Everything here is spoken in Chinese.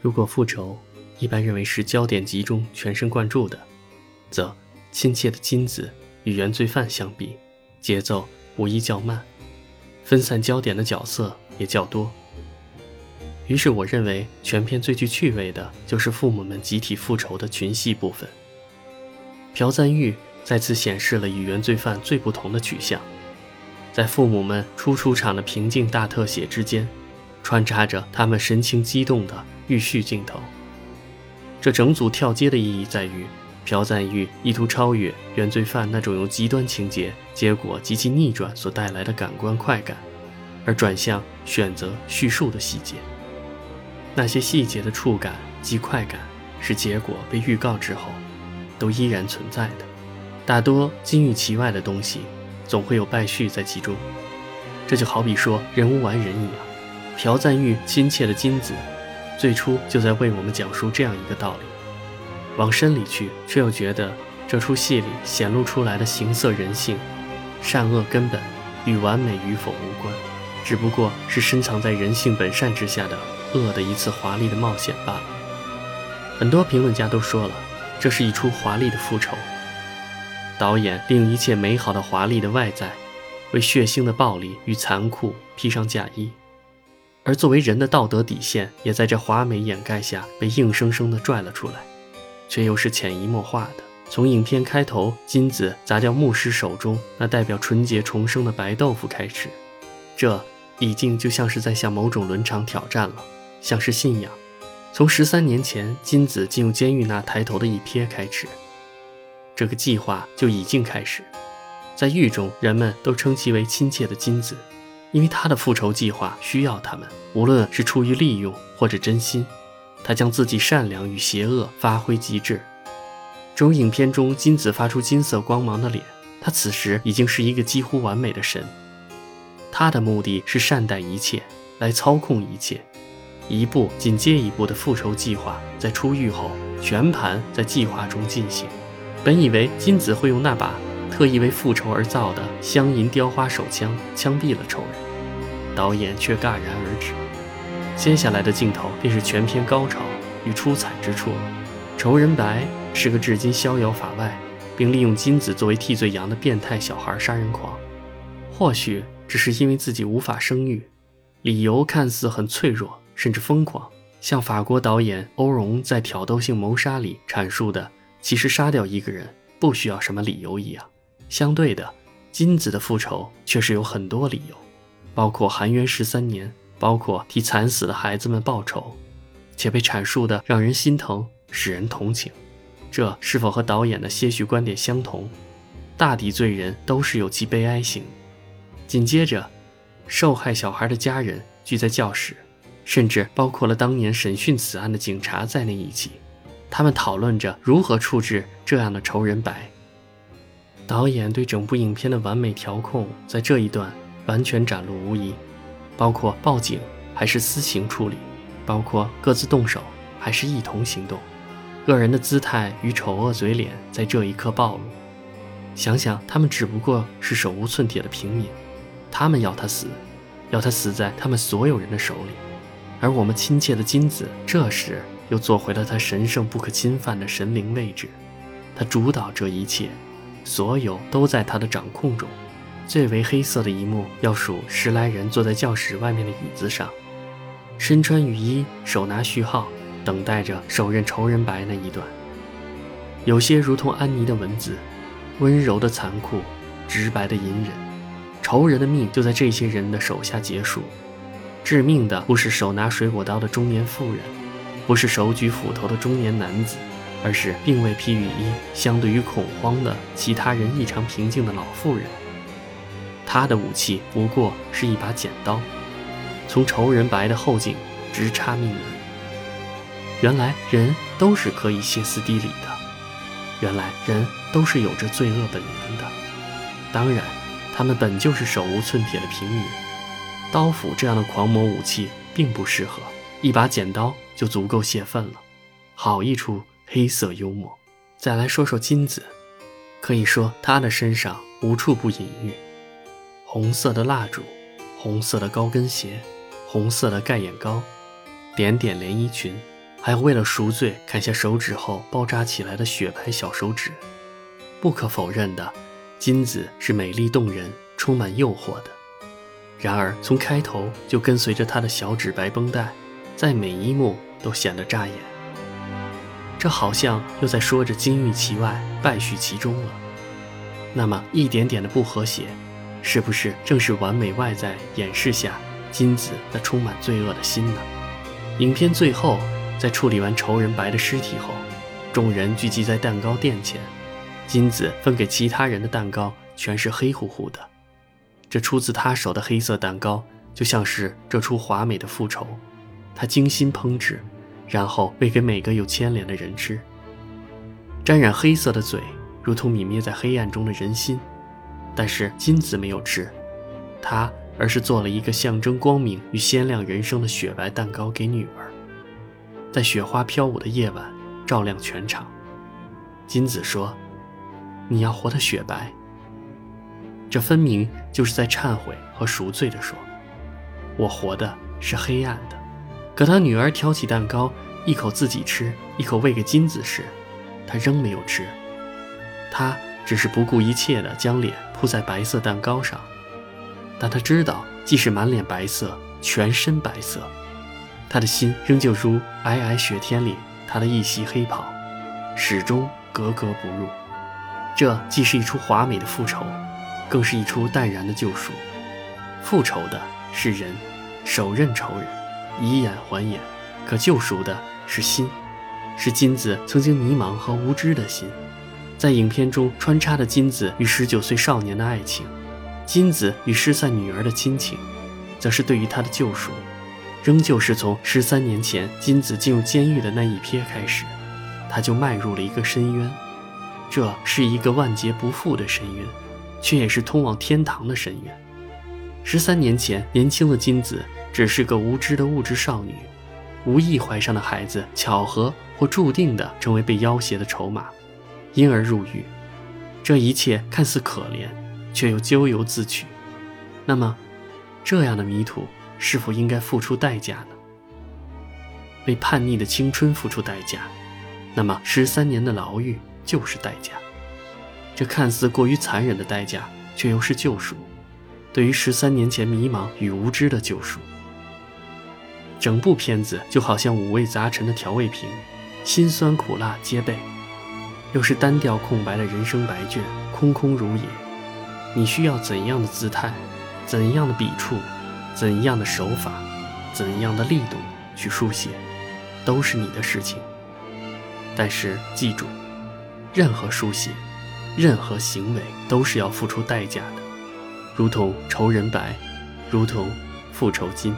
如果复仇一般认为是焦点集中、全神贯注的，则亲切的金子与原罪犯相比，节奏无疑较慢，分散焦点的角色也较多。于是我认为，全片最具趣味的就是父母们集体复仇的群戏部分。朴赞玉再次显示了与原罪犯最不同的取向，在父母们初出场的平静大特写之间，穿插着他们神情激动的预叙镜头。这整组跳接的意义在于，朴赞玉意图超越原罪犯那种由极端情节结果及其逆转所带来的感官快感，而转向选择叙述的细节。那些细节的触感及快感，是结果被预告之后。都依然存在的，大多金玉其外的东西，总会有败絮在其中。这就好比说人无完人一样，朴赞玉亲切的金子，最初就在为我们讲述这样一个道理。往深里去，却又觉得这出戏里显露出来的形色人性，善恶根本与完美与否无关，只不过是深藏在人性本善之下的恶的一次华丽的冒险罢了。很多评论家都说了。这是一出华丽的复仇。导演利用一切美好的、华丽的外在，为血腥的暴力与残酷披上嫁衣，而作为人的道德底线，也在这华美掩盖下被硬生生地拽了出来，却又是潜移默化的。从影片开头，金子砸掉牧师手中那代表纯洁重生的白豆腐开始，这已经就像是在向某种伦常挑战了，像是信仰。从十三年前金子进入监狱那抬头的一瞥开始，这个计划就已经开始。在狱中，人们都称其为亲切的金子，因为他的复仇计划需要他们，无论是出于利用或者真心，他将自己善良与邪恶发挥极致。正如影片中金子发出金色光芒的脸，他此时已经是一个几乎完美的神。他的目的是善待一切，来操控一切。一步紧接一步的复仇计划，在出狱后全盘在计划中进行。本以为金子会用那把特意为复仇而造的镶银雕花手枪枪毙了仇人，导演却戛然而止。接下来的镜头便是全片高潮与出彩之处了。仇人白是个至今逍遥法外，并利用金子作为替罪羊的变态小孩杀人狂。或许只是因为自己无法生育，理由看似很脆弱。甚至疯狂，像法国导演欧容在《挑逗性谋杀》里阐述的，其实杀掉一个人不需要什么理由一样。相对的，金子的复仇却是有很多理由，包括含冤十三年，包括替惨死的孩子们报仇，且被阐述的让人心疼，使人同情。这是否和导演的些许观点相同？大抵罪人都是有其悲哀性。紧接着，受害小孩的家人聚在教室。甚至包括了当年审讯此案的警察在内一起，他们讨论着如何处置这样的仇人白。导演对整部影片的完美调控在这一段完全展露无遗，包括报警还是私刑处理，包括各自动手还是一同行动，个人的姿态与丑恶嘴脸在这一刻暴露。想想他们只不过是手无寸铁的平民，他们要他死，要他死在他们所有人的手里。而我们亲切的金子，这时又坐回了他神圣不可侵犯的神灵位置，他主导这一切，所有都在他的掌控中。最为黑色的一幕，要数十来人坐在教室外面的椅子上，身穿雨衣，手拿序号，等待着手刃仇人白那一段。有些如同安妮的文字，温柔的残酷，直白的隐忍。仇人的命就在这些人的手下结束。致命的不是手拿水果刀的中年妇人，不是手举斧头的中年男子，而是并未披雨衣、相对于恐慌的其他人异常平静的老妇人。他的武器不过是一把剪刀，从仇人白的后颈直插命门。原来人都是可以歇斯底里的，原来人都是有着罪恶本能的。当然，他们本就是手无寸铁的平民。刀斧这样的狂魔武器并不适合，一把剪刀就足够泄愤了。好一出黑色幽默。再来说说金子，可以说他的身上无处不隐喻：红色的蜡烛，红色的高跟鞋，红色的盖眼膏，点点连衣裙，还有为了赎罪砍下手指后包扎起来的雪白小手指。不可否认的，金子是美丽动人、充满诱惑的。然而从开头就跟随着她的小指白绷带，在每一幕都显得扎眼。这好像又在说着金玉其外，败絮其中了。那么一点点的不和谐，是不是正是完美外在掩饰下金子那充满罪恶的心呢？影片最后，在处理完仇人白的尸体后，众人聚集在蛋糕店前，金子分给其他人的蛋糕全是黑乎乎的。这出自他手的黑色蛋糕，就像是这出华美的复仇，他精心烹制，然后喂给每个有牵连的人吃。沾染黑色的嘴。如同泯灭在黑暗中的人心，但是金子没有吃，他而是做了一个象征光明与鲜亮人生的雪白蛋糕给女儿，在雪花飘舞的夜晚照亮全场。金子说：“你要活得雪白。”这分明就是在忏悔和赎罪的说：“我活的是黑暗的。”可他女儿挑起蛋糕，一口自己吃，一口喂给金子时，他仍没有吃。他只是不顾一切地将脸铺在白色蛋糕上，但他知道，即使满脸白色，全身白色，他的心仍旧如皑皑雪天里他的一袭黑袍，始终格格不入。这既是一出华美的复仇，更是一出淡然的救赎。复仇的是人，手刃仇人，以眼还眼；可救赎的是心，是金子曾经迷茫和无知的心。在影片中穿插的金子与十九岁少年的爱情，金子与失散女儿的亲情，则是对于他的救赎，仍旧是从十三年前金子进入监狱的那一瞥开始，他就迈入了一个深渊，这是一个万劫不复的深渊，却也是通往天堂的深渊。十三年前，年轻的金子只是个无知的物质少女，无意怀上的孩子，巧合或注定的成为被要挟的筹码。因而入狱，这一切看似可怜，却又咎由自取。那么，这样的迷途是否应该付出代价呢？为叛逆的青春付出代价，那么十三年的牢狱就是代价。这看似过于残忍的代价，却又是救赎，对于十三年前迷茫与无知的救赎。整部片子就好像五味杂陈的调味瓶，辛酸苦辣皆备。又是单调空白的人生白卷，空空如也。你需要怎样的姿态，怎样的笔触，怎样的手法，怎样的力度去书写，都是你的事情。但是记住，任何书写，任何行为都是要付出代价的，如同仇人白，如同复仇金。